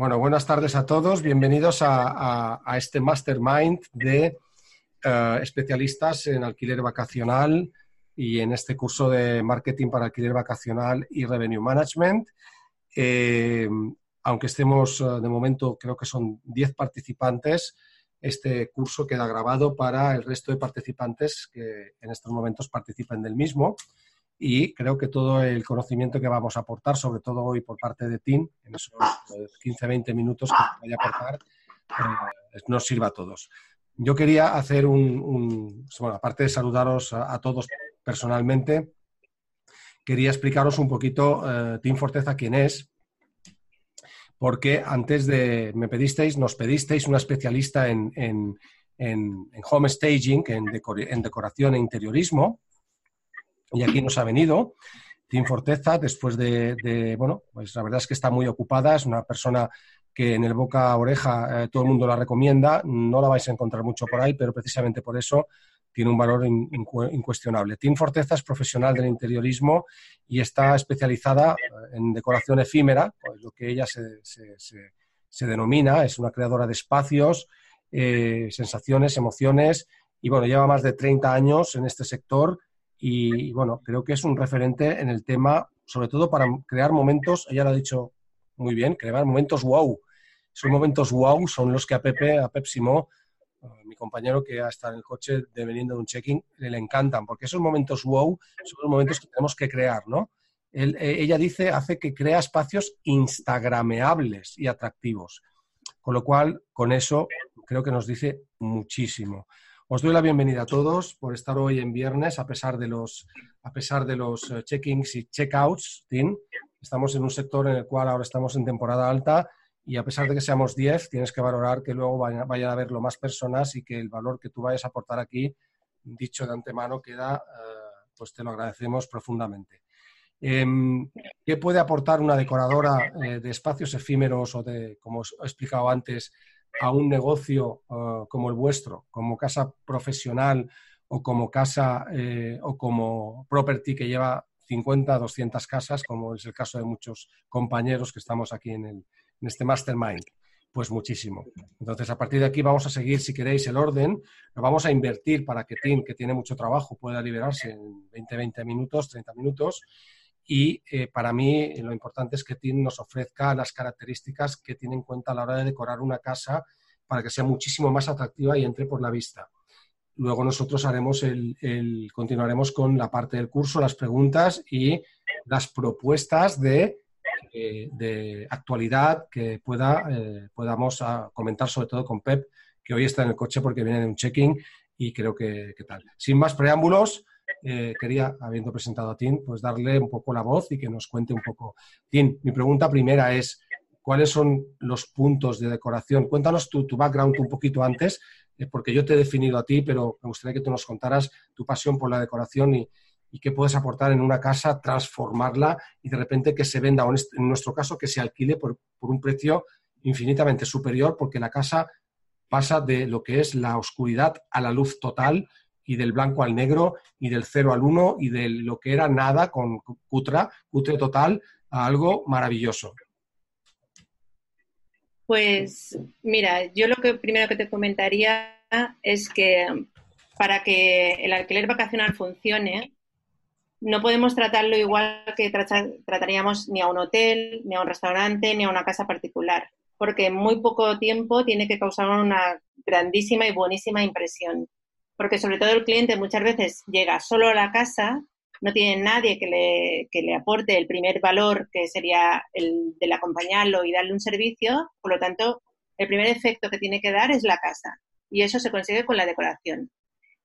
Bueno, buenas tardes a todos. Bienvenidos a, este mastermind de uh, especialistas en alquiler vacacional y en este curso de marketing para alquiler vacacional y revenue management. Eh, aunque estemos eh, de momento, creo que son 10 participantes, este curso queda grabado para el resto de participantes que en estos momentos participen del mismo. Y creo que todo el conocimiento que vamos a aportar, sobre todo hoy por parte de TIN, en esos 15-20 minutos que vaya a aportar, eh, nos sirva a todos. Yo quería hacer un, bueno, aparte de saludaros a, todos personalmente, quería explicaros un poquito eh, Team Forteza quién es, porque antes de, me pedisteis, nos pedisteis una especialista en, en, en, en home staging, en, decor, en, decoración e interiorismo, y aquí nos ha venido. Team Forteza, después de, bueno, pues la verdad es que está muy ocupada, es una persona que en el boca a oreja eh, todo el mundo la recomienda, no la vais a encontrar mucho por ahí, pero precisamente por eso tiene un valor in, in, incuestionable. Team Forteza es profesional del interiorismo y está especializada en decoración efímera, pues lo que ella se, se, denomina, es una creadora de espacios, eh, sensaciones, emociones, y bueno, lleva más de 30 años en este sector y, bueno, creo que es un referente en el tema, sobre todo para crear momentos, ella lo ha dicho muy bien, crear momentos wow. Esos momentos wow son los que a Pepe, a Pepsi Mo, mi compañero que está en el coche de veniendo de un check-in, le, le, encantan, porque esos momentos wow son los momentos que tenemos que crear, ¿no? Eh, ella dice, hace que crea espacios instagrameables y atractivos. Con lo cual, con eso, creo que nos dice muchísimo. Os doy la bienvenida a todos por estar hoy en viernes, a pesar de los, a pesar de los eh, check-ins y check-outs. Estamos en un sector en el cual ahora estamos en temporada alta y a pesar de que seamos 10, tienes que valorar que luego vayan vaya a haberlo más personas y que el valor que tú vayas a aportar aquí, dicho de antemano, queda, eh, pues te lo agradecemos profundamente. Eh, ¿Qué puede aportar una decoradora eh, de espacios efímeros o de, como os he explicado antes, a un negocio uh, como el vuestro, como casa profesional o como casa eh, o como property que lleva 50, 200 casas, como es el caso de muchos compañeros que estamos aquí en el, en este mastermind? Pues muchísimo. Entonces, a partir de aquí vamos a seguir, si queréis, el orden. Lo vamos a invertir para que Tim, que tiene mucho trabajo, pueda liberarse en 20, 20 minutos, 30 minutos. Y eh, para mí lo importante es que Tim nos ofrezca las características que tiene en cuenta a la hora de decorar una casa para que sea muchísimo más atractiva y entre por la vista. Luego nosotros haremos el, continuaremos con la parte del curso, las preguntas y las propuestas de eh, de actualidad que pueda, eh, podamos a, comentar, sobre todo con Pep, que hoy está en el coche porque viene de un check-in y creo que, que, tal. Sin más preámbulos, eh, quería, habiendo presentado a Tim, pues darle un poco la voz y que nos cuente un poco. Tim, mi pregunta primera es, ¿cuáles son los puntos de decoración? Cuéntanos tu, tu background un poquito antes, eh, porque yo te he definido a ti, pero me gustaría que tú nos contaras tu pasión por la decoración y, y qué puedes aportar en una casa, transformarla y de repente que se venda, o en nuestro caso, que se alquile por, por un precio infinitamente superior, porque la casa pasa de lo que es la oscuridad a la luz total y del blanco al negro y del cero al uno y de lo que era nada con cutra, cutre total, a algo maravilloso. Pues mira, yo lo que primero que te comentaría es que para que el alquiler vacacional funcione, no podemos tratarlo igual que trataríamos ni a un hotel, ni a un restaurante, ni a una casa particular, porque en muy poco tiempo tiene que causar una grandísima y buenísima impresión. Porque sobre todo el cliente muchas veces llega solo a la casa, no tiene nadie que le, que le aporte el primer valor, que sería el del acompañarlo y darle un servicio, por lo tanto, el primer efecto que tiene que dar es la casa. Y eso se consigue con la decoración.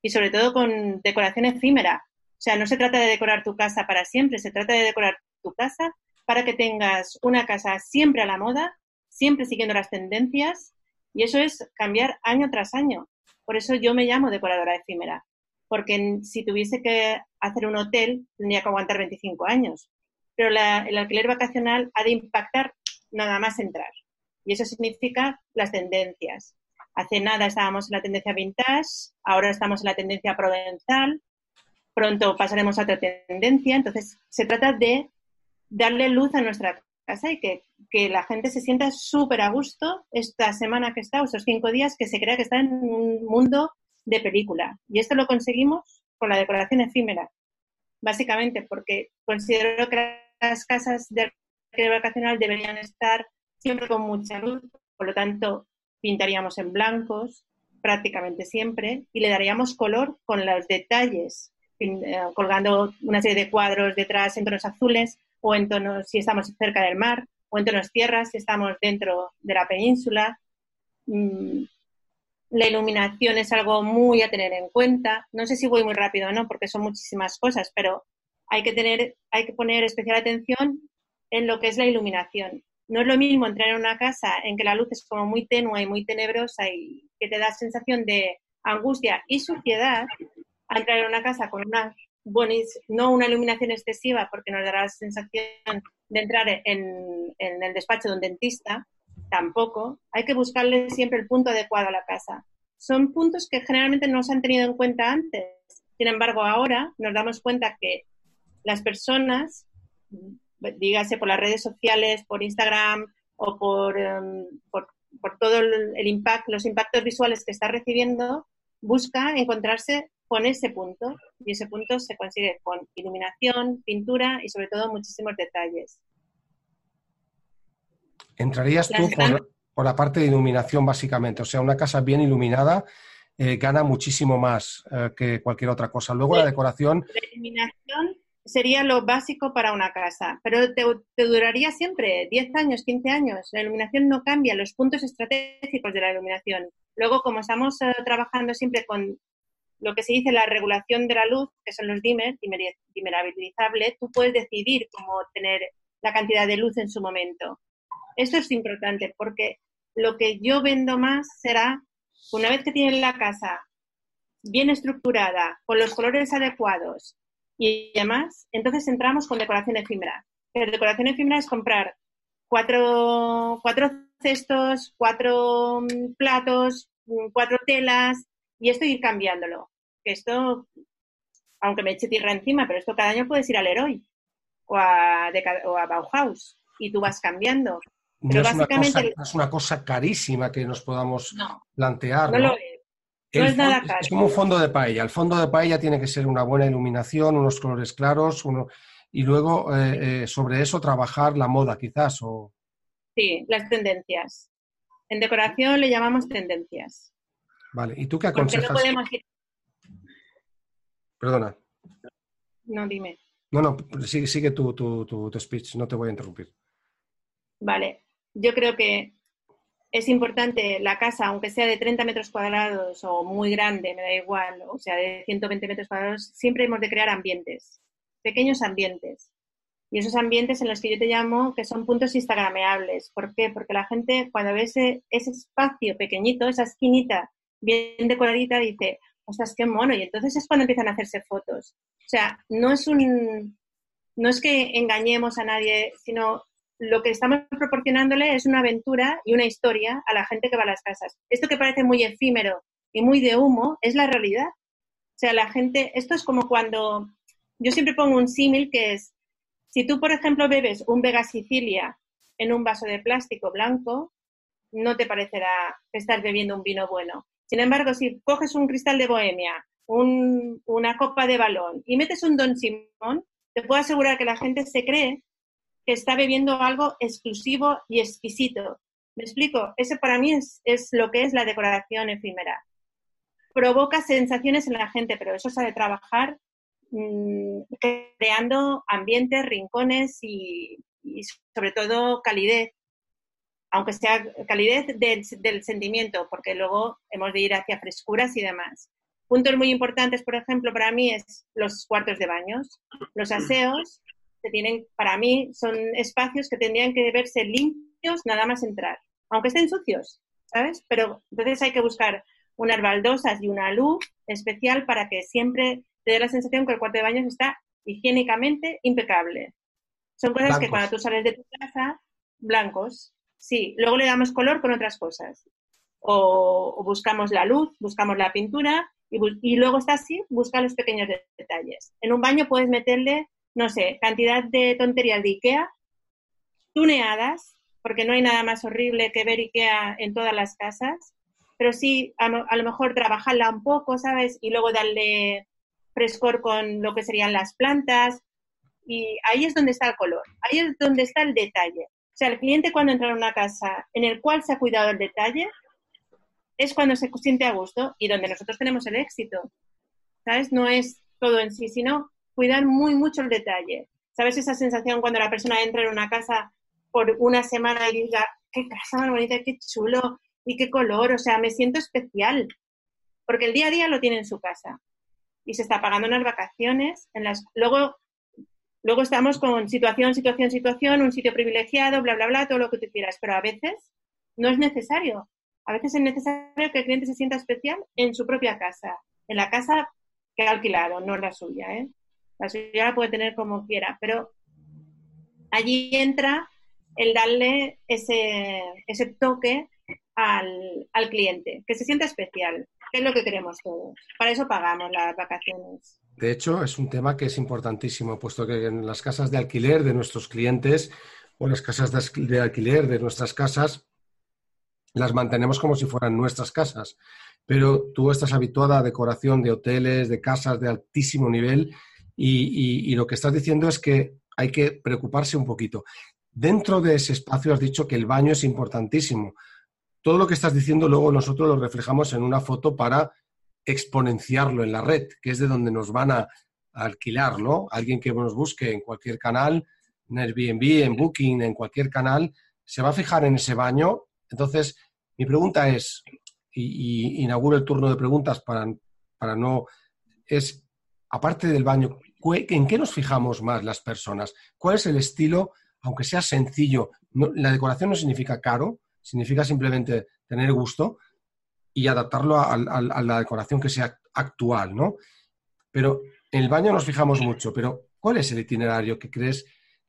Y sobre todo con decoración efímera, o sea, no se trata de decorar tu casa para siempre, se trata de decorar tu casa para que tengas una casa siempre a la moda, siempre siguiendo las tendencias, y eso es cambiar año tras año. Por eso yo me llamo decoradora efímera, porque si tuviese que hacer un hotel tendría que aguantar 25 años, pero el alquiler vacacional ha de impactar nada más entrar. Y eso significa las tendencias. Hace nada estábamos en la tendencia vintage, ahora estamos en la tendencia provenzal, pronto pasaremos a otra tendencia. Entonces, se trata de darle luz a nuestra casa y que, la gente se sienta súper a gusto esta semana que está, o estos cinco días, que se crea que está en un mundo de película. Y esto lo conseguimos con la decoración efímera, básicamente porque considero que las casas de vacacional deberían estar siempre con mucha luz, por lo tanto, pintaríamos en blancos prácticamente siempre y le daríamos color con los detalles eh, colgando una serie de cuadros detrás en tonos azules o en tonos si estamos cerca del mar o en tonos tierras si estamos dentro de la península. Mm, la iluminación es algo muy a tener en cuenta. No sé si voy muy rápido o no, porque son muchísimas cosas, pero hay que tener, hay que poner especial atención en lo que es la iluminación. No es lo mismo entrar en una casa en que la luz es como muy tenue y muy tenebrosa y que te da sensación de angustia y suciedad a entrar en una casa con una no una iluminación excesiva porque nos dará la sensación de entrar en, el despacho de un dentista, tampoco. Hay que buscarle siempre el punto adecuado a la casa. Son puntos que generalmente no se han tenido en cuenta antes. Sin embargo, ahora nos damos cuenta que las personas, dígase por las redes sociales, por Instagram o por, em, por, todo el, impacto, los impactos visuales que está recibiendo, busca encontrarse con ese punto y ese punto se consigue con iluminación, pintura y sobre todo muchísimos detalles. Entrarías tú por, la parte de iluminación básicamente, o sea, una casa bien iluminada eh, gana muchísimo más eh, que cualquier otra cosa. Luego la decoración... La iluminación sería lo básico para una casa, pero te, te, duraría siempre 10 años, 15 años. La iluminación no cambia, los puntos estratégicos de la iluminación. Luego, como estamos eh, trabajando siempre con lo que se dice la regulación de la luz, que son los dimmers, dimerabilizable, tú puedes decidir cómo tener la cantidad de luz en su momento. Esto es importante porque lo que yo vendo más será, una vez que tienes la casa bien estructurada, con los colores adecuados y demás, entonces entramos con decoración efímera. Pero decoración efímera es comprar cuatro, cuatro cestos, cuatro mm, platos, mm, cuatro telas, y esto ir cambiándolo. Que esto, aunque me eche tierra encima, pero esto cada año puedes ir al Heroi o a, Bauhaus y tú vas cambiando. Pero no básicamente. Es una, cosa, carísima que nos podamos plantear. No, lo es. No es nada caro. Es como un fondo de paella. El fondo de paella tiene que ser una buena iluminación, unos colores claros, uno, y luego eh, eh, sobre eso trabajar la moda, quizás. O... Sí, las tendencias. En decoración le llamamos tendencias. Vale, ¿y tú qué aconsejas? No podemos. Perdona. No, dime. No, no, sigue, sigue tu, tu, tu, speech, no te voy a interrumpir. Vale, yo creo que es importante la casa, aunque sea de 30 metros cuadrados o muy grande, me da igual, o sea, de 120 metros cuadrados, siempre hemos de crear ambientes, pequeños ambientes. Y esos ambientes en los que yo te llamo que son puntos instagrameables. ¿Por qué? Porque la gente cuando ve ese, ese espacio pequeñito, esa esquinita bien decoradita, dice, ostras, qué mono. Y entonces es cuando empiezan a hacerse fotos. O sea, no es un, no es que engañemos a nadie, sino lo que estamos proporcionándole es una aventura y una historia a la gente que va a las casas. Esto que parece muy efímero y muy de humo es la realidad. O sea, la gente, esto es como cuando, yo siempre pongo un símil que es, si tú, por ejemplo, bebes un Vega Sicilia en un vaso de plástico blanco, no te parecerá que estás bebiendo un vino bueno. Sin embargo, si coges un cristal de bohemia, una copa de balón y metes un Don Simón, te puedo asegurar que la gente se cree que está bebiendo algo exclusivo y exquisito. ¿Me explico? Ese para mí es, lo que es la decoración efímera. Provoca sensaciones en la gente, pero eso se ha de trabajar mm, creando ambientes, rincones y, sobre todo calidez, aunque sea calidez del, del, sentimiento, porque luego hemos de ir hacia frescuras y demás. Puntos muy importantes, por ejemplo, para mí es los cuartos de baños, los aseos, que tienen, para mí, son espacios que tendrían que verse limpios nada más entrar, aunque estén sucios, ¿sabes? Pero entonces hay que buscar unas baldosas y una luz especial para que siempre te dé la sensación que el cuarto de baños está higiénicamente impecable. Son cosas que cuando tú sales de tu casa, blancos, sí. Luego le damos color con otras cosas. O, buscamos la luz, buscamos la pintura y, luego está así, busca los pequeños detalles. En un baño puedes meterle, no sé, cantidad de tonterías de Ikea, tuneadas, porque no hay nada más horrible que ver Ikea en todas las casas, pero sí a, lo mejor trabajarla un poco, ¿sabes? Y luego darle frescor con lo que serían las plantas. Y ahí es donde está el color, ahí es donde está el detalle. O sea, el cliente cuando entra en una casa en el cual se ha cuidado el detalle, es cuando se siente a gusto y donde nosotros tenemos el éxito. ¿Sabes? No es todo en sí, sino cuidar muy mucho el detalle. ¿Sabes esa sensación cuando la persona entra en una casa por una semana y diga, qué casa más bonita, qué chulo y qué color, o sea, me siento especial? Porque el día a día lo tiene en su casa y se está pagando unas vacaciones. En las... luego, luego estamos con situación, situación, situación, un sitio privilegiado, bla, bla, bla, todo lo que tú quieras, pero a veces no es necesario. A veces es necesario que el cliente se sienta especial en su propia casa, en la casa que ha alquilado, no la suya. ¿eh? La suya la puede tener como quiera, pero allí entra el darle ese, ese toque al, al, cliente, que se sienta especial, que es lo que queremos todos. Para eso pagamos las vacaciones. De hecho, es un tema que es importantísimo, puesto que en las casas de alquiler de nuestros clientes o las casas de alquiler de nuestras casas, las mantenemos como si fueran nuestras casas. Pero tú estás habituada a decoración de hoteles, de casas de altísimo nivel y, lo que estás diciendo es que hay que preocuparse un poquito. Dentro de ese espacio has dicho que el baño es importantísimo. Todo lo que estás diciendo luego nosotros lo reflejamos en una foto para exponenciarlo en la red, que es de donde nos van a, alquilar, ¿no? Alguien que nos busque en cualquier canal, en Airbnb, en Booking, en cualquier canal, se va a fijar en ese baño. Entonces, mi pregunta es, y, inauguro el turno de preguntas para, para no, es, aparte del baño, ¿en qué nos fijamos más las personas? ¿Cuál es el estilo, aunque sea sencillo? la decoración no significa caro, significa simplemente tener gusto y adaptarlo a, la decoración que sea actual, ¿no? Pero en el baño nos fijamos mucho, pero ¿cuál es el itinerario que crees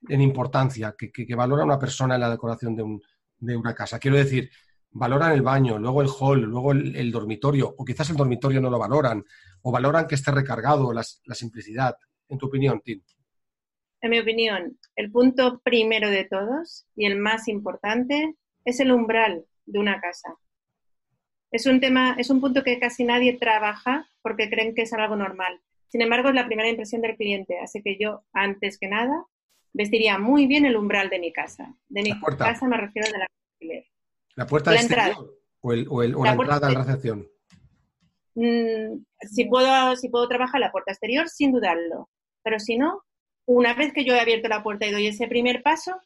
en importancia, que, que, valora una persona en la decoración de, un, de una casa? Quiero decir, valoran el baño, luego el hall, luego el, dormitorio, o quizás el dormitorio no lo valoran, o valoran que esté recargado, la simplicidad. En tu opinión, Tim. En mi opinión, el punto primero de todos y el más importante es el umbral de una casa. Es un tema, es un punto que casi nadie trabaja porque creen que es algo normal. Sin embargo, es la primera impresión del cliente, así que yo, antes que nada, vestiría muy bien el umbral de mi casa. De mi casa me refiero de la ¿La puerta la exterior o, el, o, la, entrada a la recepción? Mm, si, puedo, si puedo trabajar la puerta exterior, sin dudarlo. Pero si no, una vez que yo he abierto la puerta y doy ese primer paso,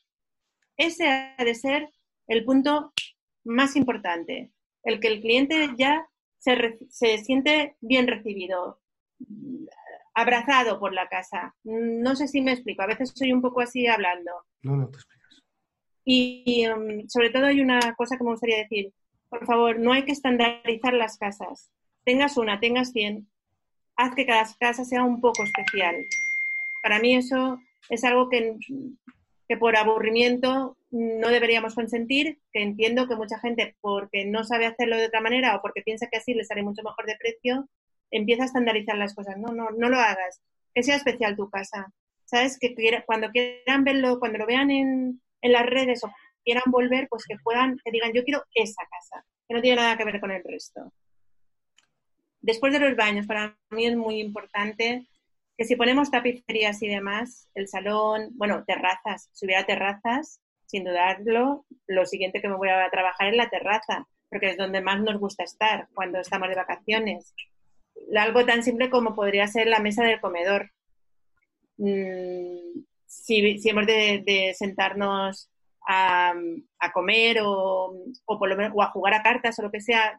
ese ha de ser el punto más importante. El que el cliente ya se, se siente bien recibido, abrazado por la casa. No sé si me explico, a veces soy un poco así hablando. No, no te explico. Y um, sobre todo hay una cosa que me gustaría decir. Por favor, no hay que estandarizar las casas. Tengas una, tengas 100. Haz que cada casa sea un poco especial. Para mí eso es algo que, que por aburrimiento no deberíamos consentir, que entiendo que mucha gente, porque no sabe hacerlo de otra manera o porque piensa que así le sale mucho mejor de precio, empieza a estandarizar las cosas. No, no, no lo hagas. Que sea especial tu casa. ¿Sabes? Que cuando quieran verlo, cuando lo vean en, en las redes o quieran volver, pues que puedan, que digan, yo quiero esa casa, que no tiene nada que ver con el resto. después de los baños, para mí es muy importante que si ponemos tapicerías y demás, el salón, bueno, terrazas, si hubiera terrazas, sin dudarlo, lo siguiente que me voy a trabajar es la terraza, porque es donde más nos gusta estar cuando estamos de vacaciones. Algo tan simple como podría ser la mesa del comedor. Mm, si, hemos de, sentarnos a, comer o, por lo menos, o a jugar a cartas o lo que sea,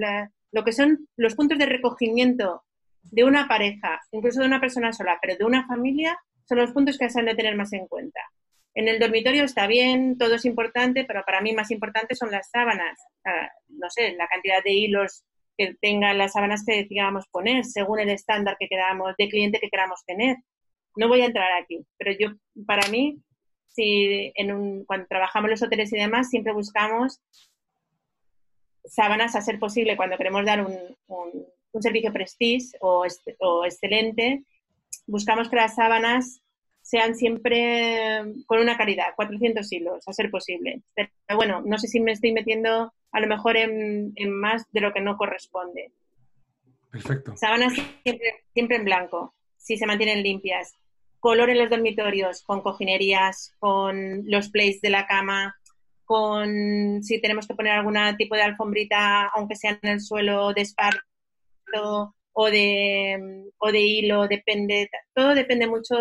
eh, lo que son los puntos de recogimiento de una pareja, incluso de una persona sola, pero de una familia, son los puntos que se han de tener más en cuenta. En el dormitorio está bien, todo es importante, pero para mí más importante son las sábanas. no sé, la cantidad de hilos que tengan las sábanas que decidamos poner, según el estándar que queramos, de cliente que queramos tener. No voy a entrar aquí, pero yo, para mí, si cuando trabajamos los hoteles y demás, siempre buscamos sábanas a ser posible cuando queremos dar un servicio prestige o, o excelente, buscamos que las sábanas sean siempre con una calidad, 400 hilos, a ser posible. Pero bueno, no sé si me estoy metiendo a lo mejor en, más de lo que no corresponde. Perfecto. Sábanas siempre, siempre, en blanco, si se mantienen limpias. Color en los dormitorios, con cojinerías, con los plates de la cama, con si tenemos que poner algún tipo de alfombrita, aunque sea en el suelo de o de, o de hilo, depende, todo depende mucho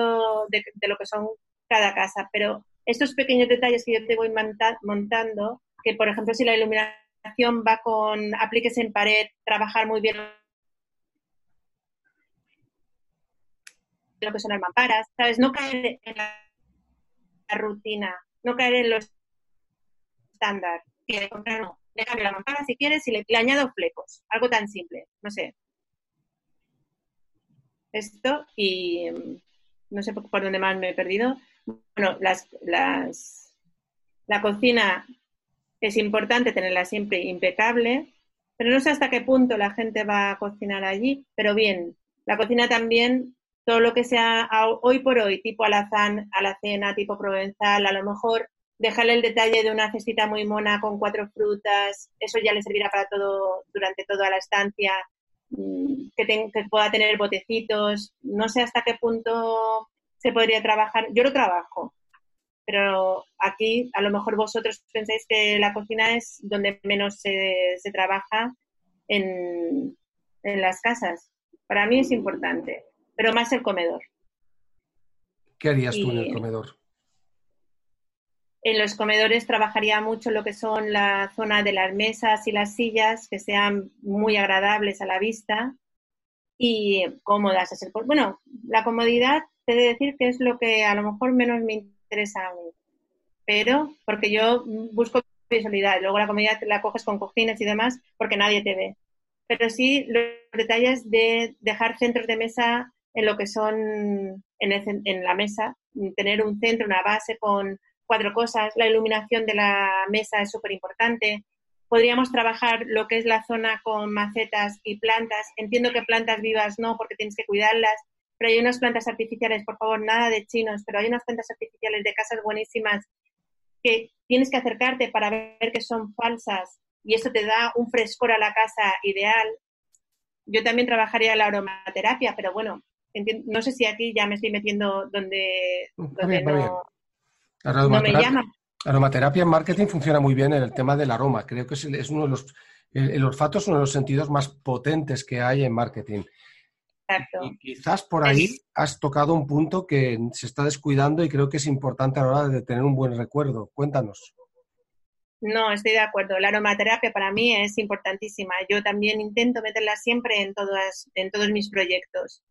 de, lo que son cada casa, pero estos pequeños detalles que yo te voy montando, que por ejemplo si la iluminación va con apliques en pared, trabajar muy bien lo que son las mamparas, ¿sabes? No caer en la, rutina, no caer en los estándar. Comprar, no, le cambio la mampara si quieres y le, añado flecos. Algo tan simple, no sé. Esto y mm, no sé por, dónde más me he perdido. Bueno, las, las, la cocina es importante tenerla siempre impecable, pero no sé hasta qué punto la gente va a cocinar allí, pero bien, la cocina también, todo lo que sea hoy por hoy, tipo alazán, alacena, tipo provenzal, a lo mejor dejarle el detalle de una cestita muy mona con cuatro frutas, eso ya le servirá para todo, durante toda la estancia, mm, que, que pueda tener botecitos, no sé hasta qué punto se podría trabajar, yo lo trabajo, pero aquí a lo mejor vosotros pensáis que la cocina es donde menos se, se trabaja en, en las casas. Para mí es importante, pero más el comedor. ¿Qué harías tú en el comedor? En los comedores trabajaría mucho lo que son la zona de las mesas y las sillas, que sean muy agradables a la vista y cómodas. Bueno, la comodidad, te de decir que es lo que a lo mejor menos me interesa a mí. Pero, porque yo busco visualidad, luego la comodidad la coges con cojines y demás, porque nadie te ve. Pero sí los detalles de dejar centros de mesa en lo que son en, en la mesa, tener un centro, una base con cuatro cosas. La iluminación de la mesa es súper importante. Podríamos trabajar lo que es la zona con macetas y plantas. Entiendo que plantas vivas no, porque tienes que cuidarlas, pero hay unas plantas artificiales, por favor, nada de chinos, pero hay unas plantas artificiales de casas buenísimas que tienes que acercarte para ver que son falsas y eso te da un frescor a la casa ideal. Yo también trabajaría la aromaterapia, pero bueno, no sé si aquí ya me estoy metiendo donde, donde no, aromaterapia, Aromaterapia en marketing funciona muy bien en el tema del aroma. Creo que es, uno de los. El, olfato es uno de los sentidos más potentes que hay en marketing. Exacto. Y quizás por ahí has tocado un punto que se está descuidando y creo que es importante a la hora de tener un buen recuerdo. Cuéntanos. No, estoy de acuerdo. La aromaterapia para mí es importantísima. Yo también intento meterla siempre en, todas, en todos mis proyectos.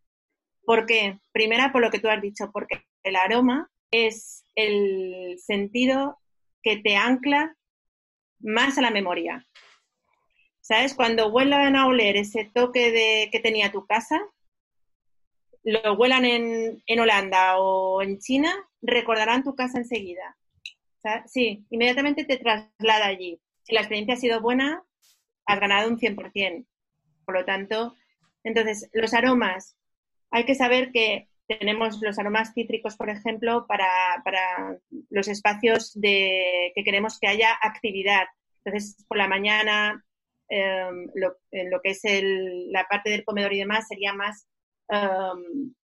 ¿Por qué? Primera, por lo que tú has dicho, porque el aroma es el sentido que te ancla más a la memoria. ¿Sabes? Cuando vuelan a oler ese toque de, que tenía tu casa, lo huelan en, en Holanda o en China, recordarán tu casa enseguida. Sí, inmediatamente te traslada allí. Si la experiencia ha sido buena, has ganado un 100%. Por lo tanto, entonces, los aromas, hay que saber que tenemos los aromas cítricos, por ejemplo, para, los espacios de, que queremos que haya actividad. Entonces, por la mañana, em, lo, en lo que es la parte del comedor y demás, sería más em,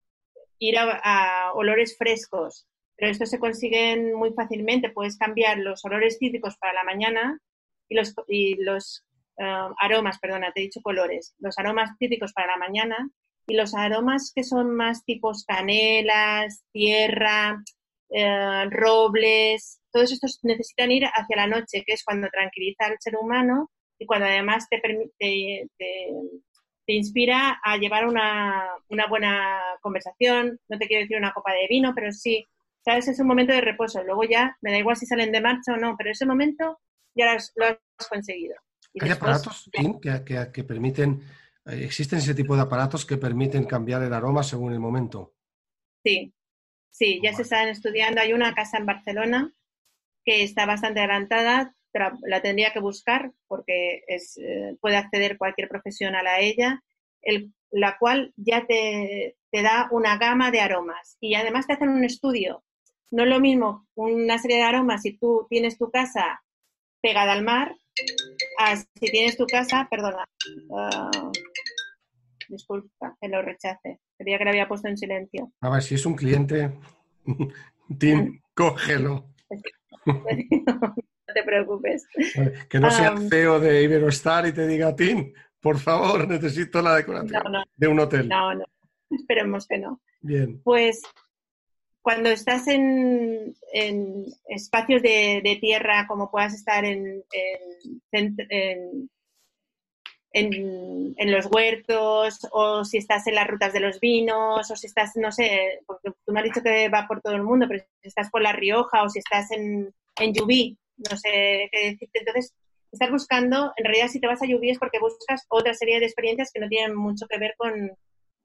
ir a, olores frescos. Pero esto se consiguen muy fácilmente. Puedes cambiar los olores cítricos para la mañana y los, y los em, aromas, perdona, te he dicho colores, los aromas cítricos para la mañana y los aromas que son más tipos canelas, tierra, eh, robles, todos estos necesitan ir hacia la noche, que es cuando tranquiliza al ser humano y cuando además te, te, te, inspira a llevar una, una, buena conversación. No te quiero decir una copa de vino, pero sí, sabes, es un momento de reposo. Luego ya me da igual si salen de marcha o no, pero ese momento ya lo has, conseguido. ¿Hay aparatos que, que permiten eh, ¿Existen ese tipo de aparatos que permiten cambiar el aroma según el momento? Sí, sí, ya se están estudiando. Hay una casa en Barcelona que está bastante adelantada, la tendría que buscar porque es, eh, puede acceder cualquier profesional a ella, la cual ya te, te, da una gama de aromas y además te hacen un estudio. No es lo mismo una serie de aromas si tú tienes tu casa pegada al mar, a si tienes tu casa, perdona, uh, disculpa, que lo rechace. Creía que lo había puesto en silencio. A ver, si es un cliente, Tim, cógelo. no te preocupes. Que no sea CEO de Iberostar y te diga, Tim, por favor, necesito la decoración de un hotel. No, no, esperemos que no. Bien. Pues cuando estás en, espacios de, tierra, como puedas estar en, en, en, los huertos, o si estás en las rutas de los vinos, o si estás, no sé, porque tú me has dicho que va por todo el mundo, pero si estás por La Rioja o si estás en, en no sé qué decirte. Entonces, estás buscando, en realidad si te vas a Llubí es porque buscas otra serie de experiencias que no tienen mucho que ver con,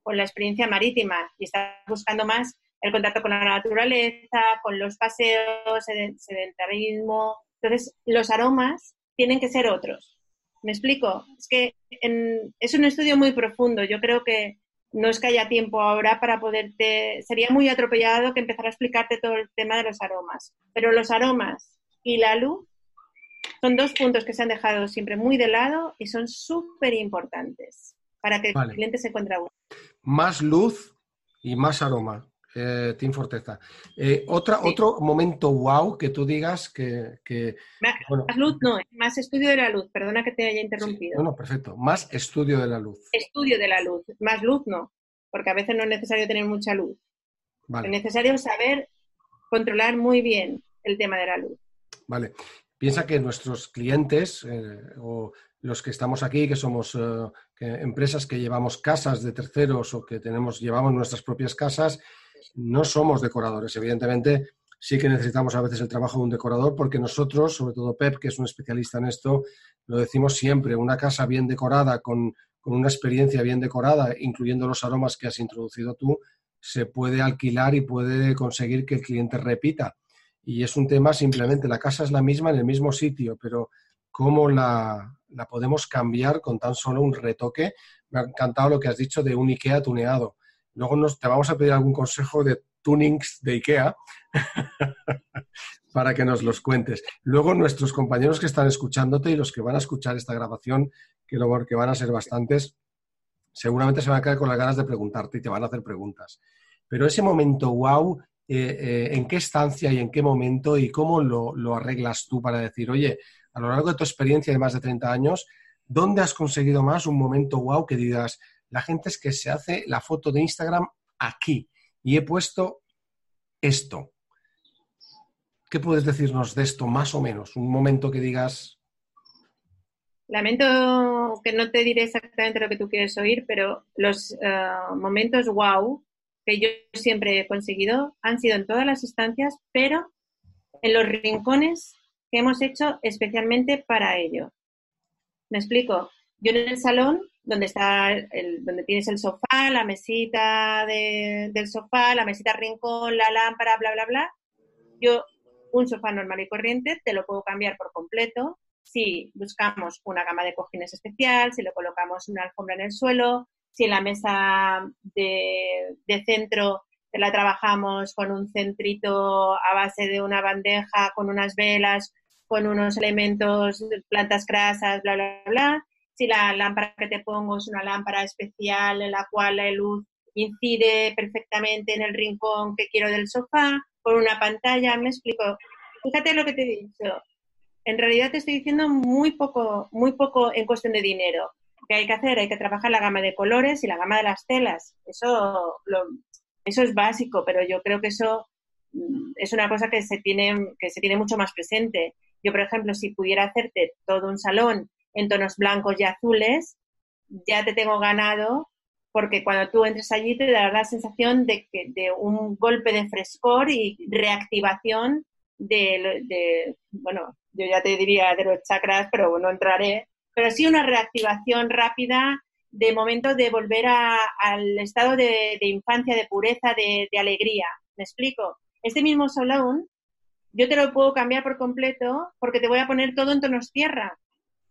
con la experiencia marítima y estás buscando más el contacto con la naturaleza, con los paseos, sedentarismo. Entonces, los aromas tienen que ser otros. ¿Me explico? Es que es un estudio muy profundo. Yo creo que no es que haya tiempo ahora para poderte... Sería muy atropellado que empezara a explicarte todo el tema de los aromas. Pero los aromas y la luz son dos puntos que se han dejado siempre muy de lado y son súper importantes para que el cliente se encuentre uno. Más luz y más aroma eh, Team Forteza. Eh, otra, Otro momento wow que tú digas que... más, luz no, más estudio de la luz, perdona que te haya interrumpido. no, perfecto, más estudio de la luz. Estudio de la luz, más luz no, porque a veces no es necesario tener mucha luz. Es necesario saber controlar muy bien el tema de la luz. Vale. Piensa que nuestros clientes eh, o los que estamos aquí, que somos eh, empresas que llevamos casas de terceros o que tenemos, llevamos nuestras propias casas, no somos decoradores. Evidentemente, sí que necesitamos a veces el trabajo de un decorador porque nosotros, sobre todo Pep, que es un especialista en esto, lo decimos siempre, una casa bien decorada, con, una experiencia bien decorada, incluyendo los aromas que has introducido tú, se puede alquilar y puede conseguir que el cliente repita. Y es un tema simplemente, la casa es la misma en el mismo sitio, pero cómo la, la podemos cambiar con tan solo un retoque. Me ha encantado lo que has dicho de un IKEA tuneado. Luego nos, te vamos a pedir algún consejo de tunings de IKEA para que nos los cuentes. Luego nuestros compañeros que están escuchándote y los que van a escuchar esta grabación, que, lo, que van a ser bastantes, seguramente se van a quedar con las ganas de preguntarte y te van a hacer preguntas. Pero ese momento wow, eh, eh, ¿en qué estancia y en qué momento y cómo lo, lo, arreglas tú para decir, oye, a lo largo de tu experiencia de más de 30 años, ¿dónde has conseguido más un momento wow que digas, la gente es que se hace la foto de Instagram aquí y he puesto esto. ¿Qué puedes decirnos de esto más o menos? Un momento que digas. Lamento que no te diré exactamente lo que tú quieres oír, pero los eh, momentos wow que yo siempre he conseguido han sido en todas las instancias, pero en los rincones que hemos hecho especialmente para ello. ¿Me explico? Yo en el salón donde está el, donde tienes el sofá, la mesita del sofá, la mesita rincón, la lámpara, bla, bla, bla. Yo, un sofá normal y corriente, te lo puedo cambiar por completo si buscamos una gama de cojines especial, si le colocamos una alfombra en el suelo, si la mesa de, de centro te la trabajamos con un centrito a base de una bandeja, con unas velas, con unos elementos, plantas grasas, bla, bla, bla si la lámpara que te pongo es una lámpara especial en la cual la luz incide perfectamente en el rincón que quiero del sofá, con una pantalla, me explico. Fíjate lo que te he dicho. En realidad te estoy diciendo muy poco, muy poco en cuestión de dinero. ¿Qué hay que hacer? Hay que trabajar la gama de colores y la gama de las telas. Eso, eso es básico, pero yo creo que eso mm, es una cosa que se tiene, que se tiene mucho más presente. Yo, por ejemplo, si pudiera hacerte todo un salón en tonos blancos y azules, ya te tengo ganado porque cuando tú entres allí te dará la sensación de, que, de un golpe de frescor y reactivación de, bueno, yo ya te diría de los chakras, pero no entraré, pero sí una reactivación rápida de momento de volver al estado de, infancia, de pureza, de, alegría. ¿Me explico? Este mismo salón yo te lo puedo cambiar por completo porque te voy a poner todo en tonos tierra.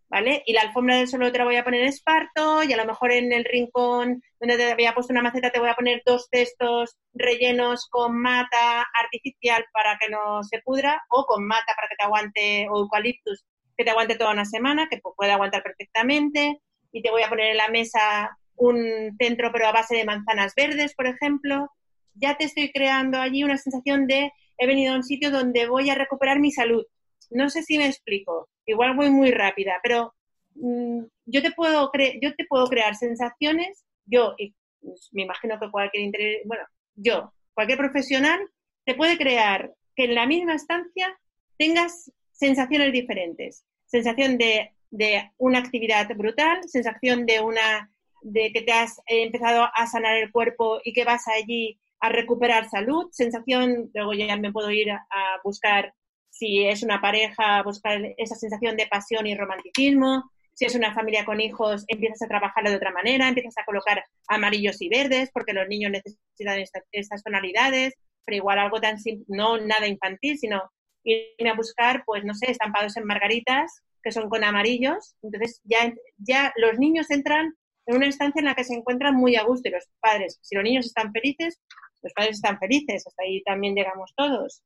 ¿Vale? Y la alfombra del suelo te la voy a poner en esparto y a lo mejor en el rincón donde te había puesto una maceta te voy a poner dos cestos rellenos con mata artificial para que no se pudra o con mata para que te aguante o eucaliptus que te aguante toda una semana, que puede aguantar perfectamente y te voy a poner en la mesa un centro pero a base de manzanas verdes, por ejemplo. Ya te estoy creando allí una sensación de he venido a un sitio donde voy a recuperar mi salud. No sé si me explico igual voy muy rápida, pero mm, yo, te puedo yo te puedo crear sensaciones, yo, y pues, me imagino que cualquier bueno, yo, cualquier profesional, te puede crear que en la misma estancia tengas sensaciones diferentes. Sensación de, de una actividad brutal, sensación de una de que te has empezado a sanar el cuerpo y que vas allí a recuperar salud, sensación, luego ya me puedo ir a buscar si es una pareja, buscar esa sensación de pasión y romanticismo, si es una familia con hijos, empiezas a trabajarlo de otra manera, empiezas a colocar amarillos y verdes, porque los niños necesitan estas tonalidades, pero igual algo tan simple, no nada infantil, sino irme a buscar, pues no sé, estampados en margaritas, que son con amarillos, entonces ya, ya los niños entran en una instancia en la que se encuentran muy a gusto y los padres, si los niños están felices, los padres están felices, hasta ahí también llegamos todos.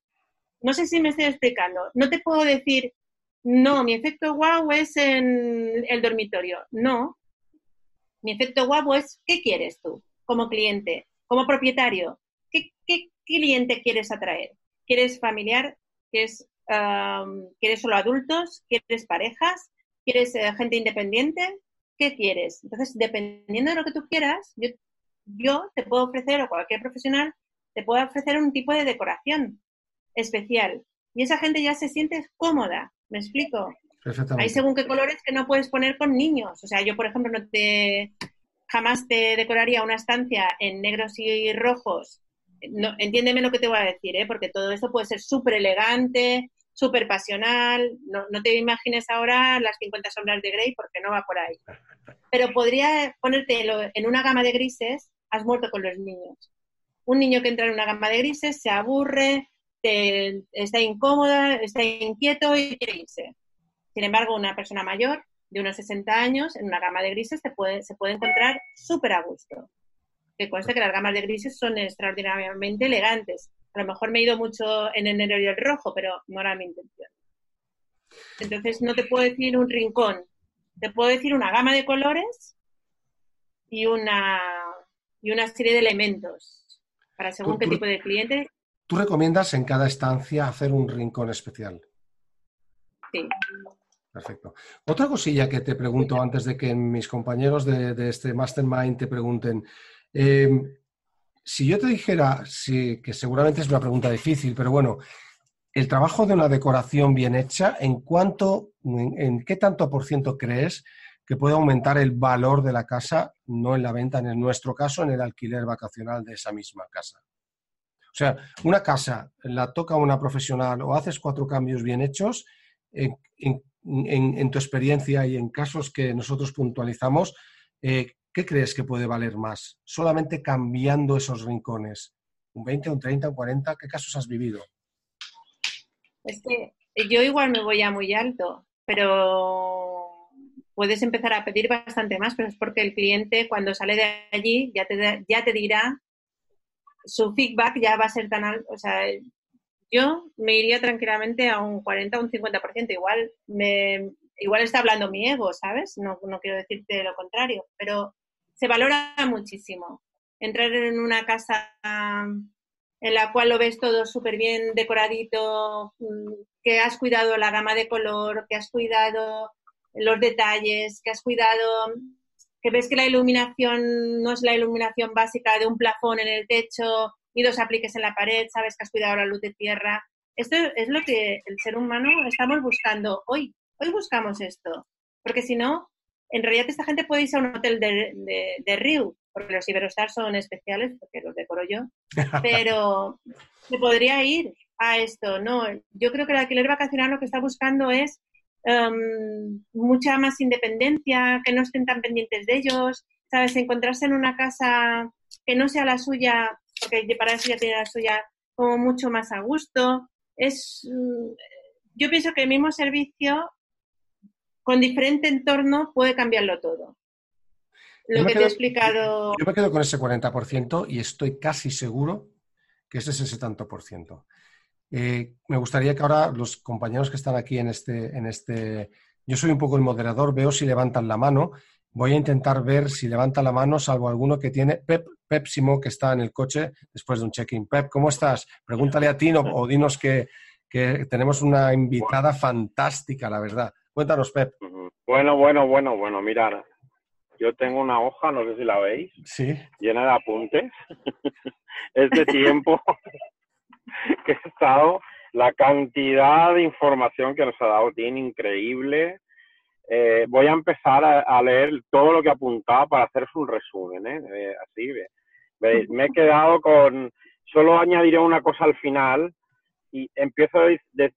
No sé si me estoy explicando. No te puedo decir, no, mi efecto wow es en el dormitorio. No. Mi efecto wow es, ¿qué quieres tú como cliente, como propietario? ¿Qué, cliente quieres atraer? ¿Quieres familiar? ¿Quieres, ¿Quieres solo adultos? ¿Quieres parejas? ¿Quieres eh, gente independiente? ¿Qué quieres? Entonces, dependiendo de lo que tú quieras, yo, yo te puedo ofrecer, o cualquier profesional, te puede ofrecer un tipo de decoración especial. Y esa gente ya se siente cómoda, ¿me explico? Hay según qué colores que no puedes poner con niños. O sea, yo, por ejemplo, no te jamás te decoraría una estancia en negros y rojos. No, entiéndeme lo que te voy a decir, ¿eh? porque todo esto puede ser súper elegante, súper pasional. No, no, te imagines ahora las 50 sombras de Grey porque no va por ahí. Pero podría ponerte en una gama de grises, has muerto con los niños. Un niño que entra en una gama de grises se aburre, está incómoda, está inquieto y quiere irse. Sin embargo, una persona mayor de unos 60 años en una gama de grises se puede, se puede encontrar súper a gusto. Que conste que las gamas de grises son extraordinariamente elegantes. A lo mejor me he ido mucho en el negro y el rojo, pero no era mi intención. Entonces, no te puedo decir un rincón, te puedo decir una gama de colores y una, y una serie de elementos para según qué tipo de cliente ¿Tú recomiendas en cada estancia hacer un rincón especial? Sí. Perfecto. Otra cosilla que te pregunto antes de que mis compañeros de, este Mastermind te pregunten. Em, si yo te dijera, que seguramente es una pregunta difícil, pero bueno, el trabajo de una decoración bien hecha, ¿en cuánto, en, qué tanto por ciento crees que puede aumentar el valor de la casa, no en la venta, en nuestro caso, en el alquiler vacacional de esa misma casa? O sea, una casa la toca una profesional o haces cuatro cambios bien hechos, en, tu experiencia y en casos que nosotros puntualizamos, eh, ¿qué crees que puede valer más? Solamente cambiando esos rincones. ¿Un 20, un 30, un 40? ¿Qué casos has vivido? Es que yo igual me voy a muy alto, pero puedes empezar a pedir bastante más, pero es porque el cliente cuando sale de allí ya te, ya te dirá su feedback ya va a ser tan alto, o sea, yo me iría tranquilamente a un 40 o un 50%, igual me, igual está hablando mi ego, ¿sabes? No, no quiero decirte lo contrario, pero se valora muchísimo. Entrar en una casa en la cual lo ves todo súper bien decoradito, mm, que has cuidado la gama de color, que has cuidado los detalles, que has cuidado, que ves que la iluminación no es la iluminación básica de un plafón en el techo y dos apliques en la pared, sabes que has cuidado la luz de tierra. Esto es lo que el ser humano estamos buscando hoy. Hoy buscamos esto, porque si no, en realidad esta gente puede irse a un hotel de, de, de Río, porque los Iberostar son especiales, porque los decoro yo, pero se podría ir a esto, ¿no? Yo creo que el alquiler vacacional lo que está buscando es em, mucha más independencia, que no estén tan pendientes de ellos, ¿sabes? Encontrarse en una casa que no sea la suya, porque para eso ya tiene la suya, como mucho más a gusto. Es, mm, yo pienso que el mismo servicio, con diferente entorno, puede cambiarlo todo lo que te he explicado. Yo me quedo con ese 40% y estoy casi seguro que ese es ese tanto por ciento. Eh, me gustaría que ahora los compañeros que están aquí en este, en este, yo soy un poco el moderador, veo si levantan la mano. Voy a intentar ver si levanta la mano, salvo alguno que tiene. Pep, Pep que está en el coche después de un check-in. Pep, ¿cómo estás? Pregúntale a ti o dinos que, que tenemos una invitada fantástica, la verdad. Cuéntanos, Pep. Bueno, bueno, bueno, bueno, mirar. Yo tengo una hoja, no sé si la veis, ¿Sí? llena de apuntes. este tiempo que he estado, la cantidad de información que nos ha dado tiene increíble. Eh, voy a empezar a, leer todo lo que apuntaba para hacer un resumen, ¿eh? así, ¿veis? me he quedado con, solo añadiré una cosa al final y empiezo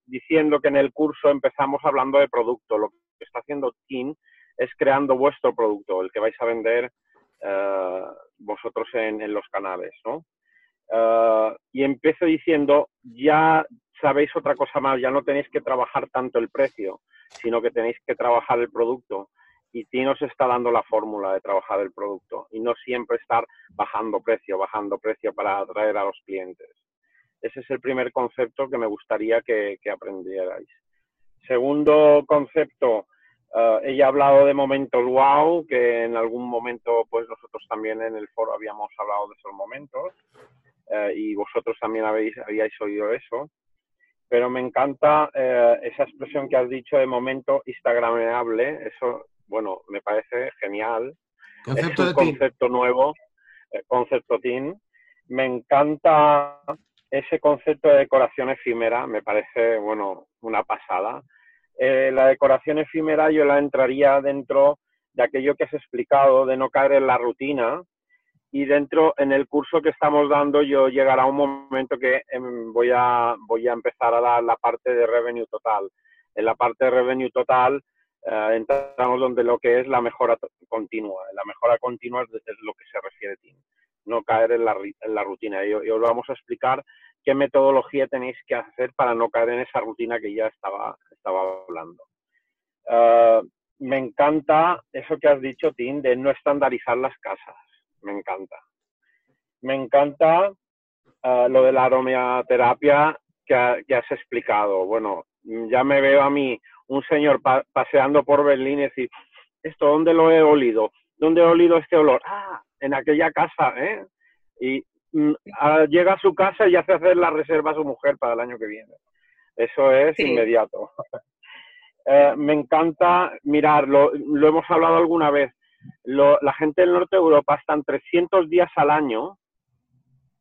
diciendo que en el curso empezamos hablando de producto, lo que está haciendo Tim es creando vuestro producto, el que vais a vender eh, vosotros en, los canales, ¿no? Eh, y empiezo diciendo, ya sabéis otra cosa más, ya no tenéis que trabajar tanto el precio, sino que tenéis que trabajar el producto. Y ti nos está dando la fórmula de trabajar el producto y no siempre estar bajando precio, bajando precio para atraer a los clientes. Ese es el primer concepto que me gustaría que, aprendierais. Segundo concepto, Uh, ella ha hablado de momentos wow, que en algún momento, pues nosotros también en el foro habíamos hablado de esos momentos uh, y vosotros también habéis, habíais oído eso. Pero me encanta uh, esa expresión que has dicho de momento instagramable. Eso, bueno, me parece genial. Concepto es un concepto nuevo, concepto teen. Me encanta ese concepto de decoración efímera, me parece, bueno, una pasada eh, la decoración efímera yo la entraría dentro de aquello que has explicado, de no caer en la rutina. Y dentro, en el curso que estamos dando, yo llegará un momento que em, voy, a, voy a empezar a dar la parte de revenue total. En la parte de revenue total eh, entramos donde lo que es la mejora continua. La mejora continua es, lo que se refiere a ti. No caer en la, en la rutina. Y, os vamos a explicar qué metodología tenéis que hacer para no caer en esa rutina que ya estaba, estaba hablando. Ah, me encanta eso que has dicho, Tim, de no estandarizar las casas. Me encanta. Me encanta ah, lo de la aromaterapia que, has explicado. Bueno, ya me veo a mí, un señor paseando por Berlín y decir, ¿esto dónde lo he olido? ¿Dónde he olido este olor? Ah, en aquella casa, ¿eh? Y Mm, llega a su casa y hace hacer la reserva a su mujer para el año que viene. Eso es inmediato. Eh, me encanta mirarlo, lo hemos hablado alguna vez. La gente del norte de Europa están 300 días al año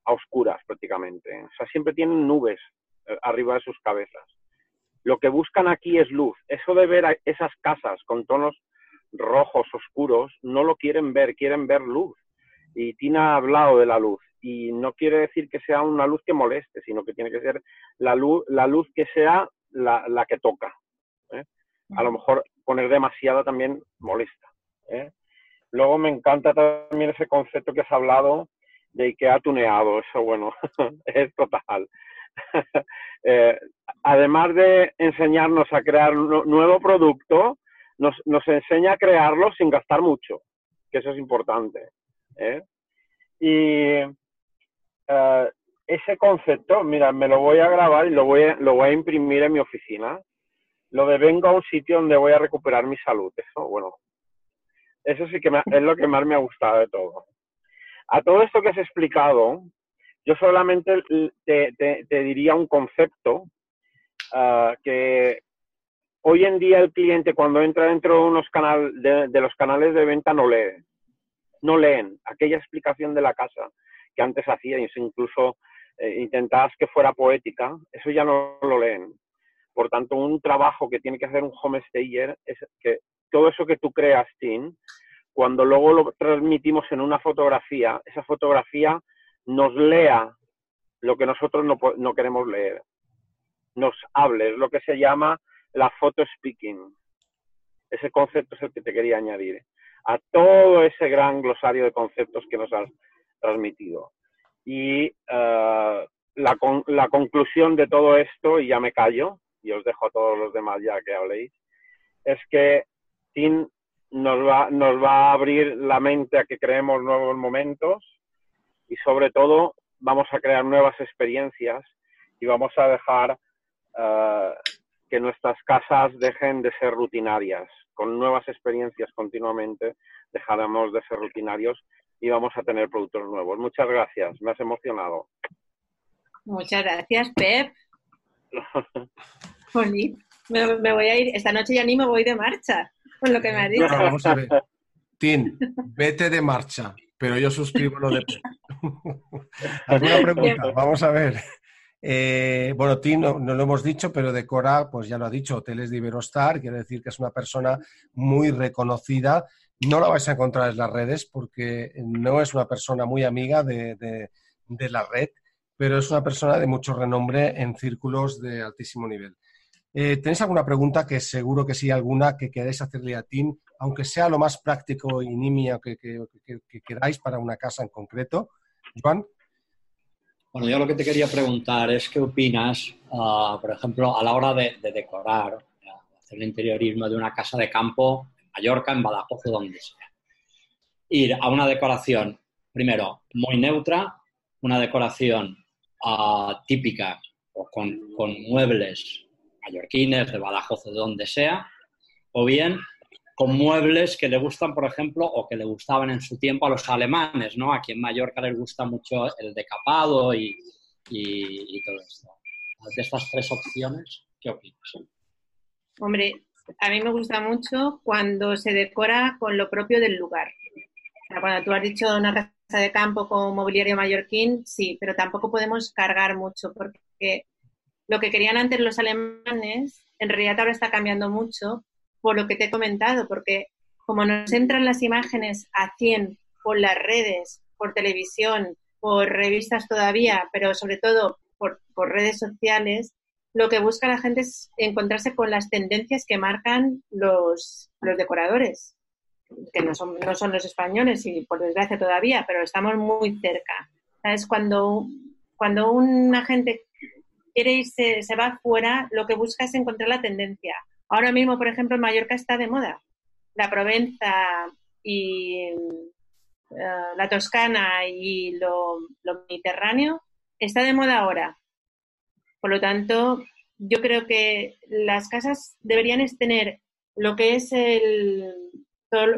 a oscuras prácticamente. O sea, siempre tienen nubes eh, arriba de sus cabezas. Lo que buscan aquí es luz. Eso de ver esas casas con tonos rojos, oscuros, no lo quieren ver, quieren ver luz. Y Tina ha hablado de la luz y no quiere decir que sea una luz que moleste, sino que tiene que ser la luz, la luz que sea la, la que toca. ¿eh? A lo mejor poner demasiada también molesta. ¿eh? Luego me encanta también ese concepto que has hablado de que ha tuneado. Eso, bueno, es total. Eh, además de enseñarnos a crear un nuevo producto, nos, enseña a crearlo sin gastar mucho, que eso es importante. Y eh, ese concepto, mira, me lo voy a grabar y lo voy a, lo voy a imprimir en mi oficina lo de vengo a un sitio donde voy a recuperar mi salud. Eso, bueno, eso sí que es lo que más me ha gustado de todo. A todo esto que has explicado, yo solamente te, diría un concepto ah, que hoy en día el cliente cuando entra dentro de, unos canal, de, los canales de venta no lee. No leen aquella explicación de la casa que antes hacíais, incluso eh, intentabas que fuera poética, eso ya no lo leen. Por tanto, un trabajo que tiene que hacer un homestayer es que todo eso que tú creas, Tim, cuando luego lo transmitimos en una fotografía, esa fotografía nos lea lo que nosotros no, queremos leer. Nos hable, es lo que se llama la photo speaking. Ese concepto es el que te quería añadir a todo ese gran glosario de conceptos que nos has transmitido. Y uh, la, la, conclusión de todo esto, y ya me callo, y os dejo a todos los demás ya que habléis, es que Tim nos va, nos va a abrir la mente a que creemos nuevos momentos y sobre todo vamos a crear nuevas experiencias y vamos a dejar uh, que nuestras casas dejen de ser rutinarias. Con nuevas experiencias continuamente dejaremos de ser rutinarios y vamos a tener productos nuevos. Muchas gracias, me has emocionado. Muchas gracias, Pep. me, me, voy a ir, esta noche ya ni me voy de marcha, con lo que me ha dicho. vamos a ver. Tin, vete de marcha, pero yo suscribo lo de. ¿Alguna pregunta? Vamos a ver. Eh, bueno, Tim no, no, lo hemos dicho, pero Decora, pues ya lo ha dicho, Hoteles de Iberostar, quiere decir que es una persona muy reconocida no la vais a encontrar en las redes porque no es una persona muy amiga de, la red, pero es una persona de mucho renombre en círculos de altísimo nivel. Eh, ¿Tenéis alguna pregunta? Que seguro que sí, alguna que queráis hacerle a Tim, aunque sea lo más práctico y nimia que, queráis para una casa en concreto. Juan. Bueno, yo lo que te quería preguntar es qué opinas, ah, por ejemplo, a la hora de, de decorar, hacer el interiorismo de una casa de campo Mallorca, en Badajoz o donde sea. Ir a una decoración, primero, muy neutra, una decoración ah, típica o con, muebles mallorquines, de Badajoz de donde sea, o bien con muebles que le gustan, por ejemplo, o que le gustaban en su tiempo a los alemanes, ¿no? Aquí en Mallorca les gusta mucho el decapado y, y todo esto. De estas tres opciones, ¿qué opinas? Hombre, a mí me gusta mucho cuando se decora con lo propio del lugar. cuando tú has dicho una casa de campo con mobiliario mallorquín, sí, pero tampoco podemos cargar mucho porque lo que querían antes los alemanes, en realidad ahora está cambiando mucho por lo que te he comentado, porque como nos entran las imágenes a 100 por las redes, por televisión, por revistas todavía, pero sobre todo por, redes sociales, lo que busca la gente es encontrarse con las tendencias que marcan los, los decoradores, que no son, no son los españoles y por desgracia todavía, pero estamos muy cerca. ¿Sabes? Cuando, cuando una gente quiere irse, se va fuera, lo que busca es encontrar la tendencia. Ahora mismo, por ejemplo, Mallorca está de moda. La Provenza y eh, la Toscana y lo, Mediterráneo está de moda ahora por lo tanto, yo creo que las casas deberían tener lo que es el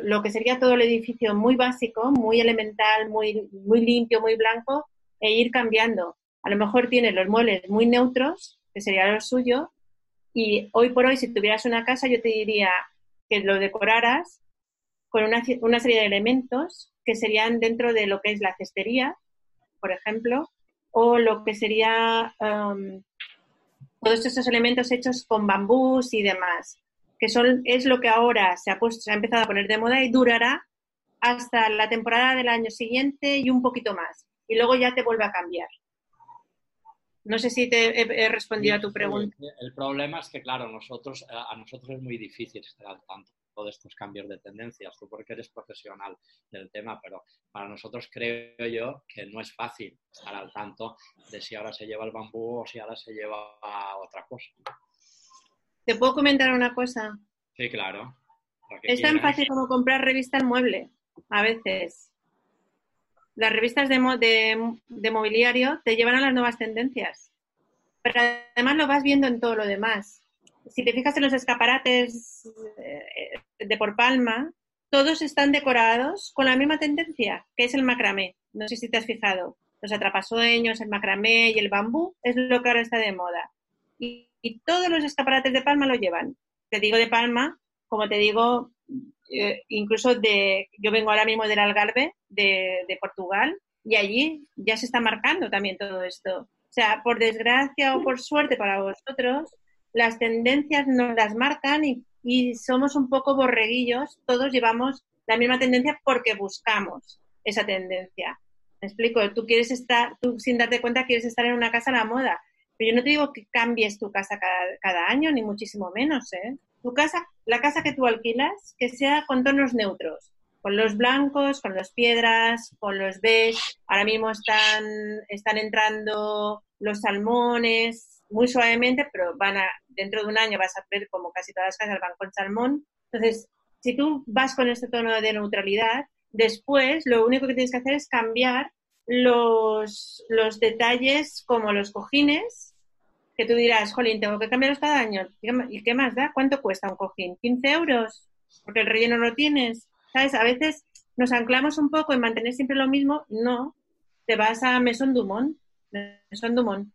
lo que sería todo el edificio muy básico, muy elemental, muy, muy limpio, muy blanco, e ir cambiando. A lo mejor tiene los muebles muy neutros, que sería lo suyo, y hoy por hoy, si tuvieras una casa, yo te diría que lo decoraras con una, una serie de elementos que serían dentro de lo que es la cestería, por ejemplo, o lo que sería um, todos estos elementos hechos con bambús y demás, que son, es lo que ahora se ha, puesto, se ha empezado a poner de moda y durará hasta la temporada del año siguiente y un poquito más. Y luego ya te vuelve a cambiar. No sé si te he, respondido a tu pregunta. El, problema es que, claro, nosotros, a nosotros es muy difícil estar al tanto de estos cambios de tendencias, tú porque eres profesional del tema, pero para nosotros creo yo que no es fácil estar al tanto de si ahora se lleva el bambú o si ahora se lleva otra cosa. ¿Te puedo comentar una cosa? Sí, claro. Es tan fácil como comprar revistas mueble, a veces. Las revistas de, de, mobiliario te llevan a las nuevas tendencias, pero además lo vas viendo en todo lo demás. si te fijas en los escaparates eh, de por palma, todos están decorados con la misma tendencia, que es el macramé. No sé si te has fijado. Los atrapasueños, el macramé y el bambú es lo que ahora está de moda. Y, todos los escaparates de palma lo llevan. Te digo de palma, como te digo, eh, incluso de, yo vengo ahora mismo del Algarve, de, Portugal, y allí ya se está marcando también todo esto. O sea, por desgracia o por suerte para vosotros, las tendencias nos las marcan y, somos un poco borreguillos, todos llevamos la misma tendencia porque buscamos esa tendencia. Me explico, tú quieres estar, tú sin darte cuenta quieres estar en una casa a la moda, pero yo no te digo que cambies tu casa cada, año, ni muchísimo menos, ¿eh? Tu casa, la casa que tú alquilas, que sea con tonos neutros, con los blancos, con las piedras, con los beige. Ahora mismo están, están entrando los salmones, muy suavemente, pero van a, dentro de un año vas a ver como casi todas las casas van con salmón. Entonces, si tú vas con este tono de neutralidad, después lo único que tienes que hacer es cambiar los, los detalles como los cojines, que tú dirás, jolín, tengo que cambiarlos cada año. ¿Y qué más da? ¿Cuánto cuesta un cojín? ¿15 euros? Porque el relleno lo tienes. ¿Sabes? A veces nos anclamos un poco en mantener siempre lo mismo. No. Te vas a Maison Dumont. Maison Dumont.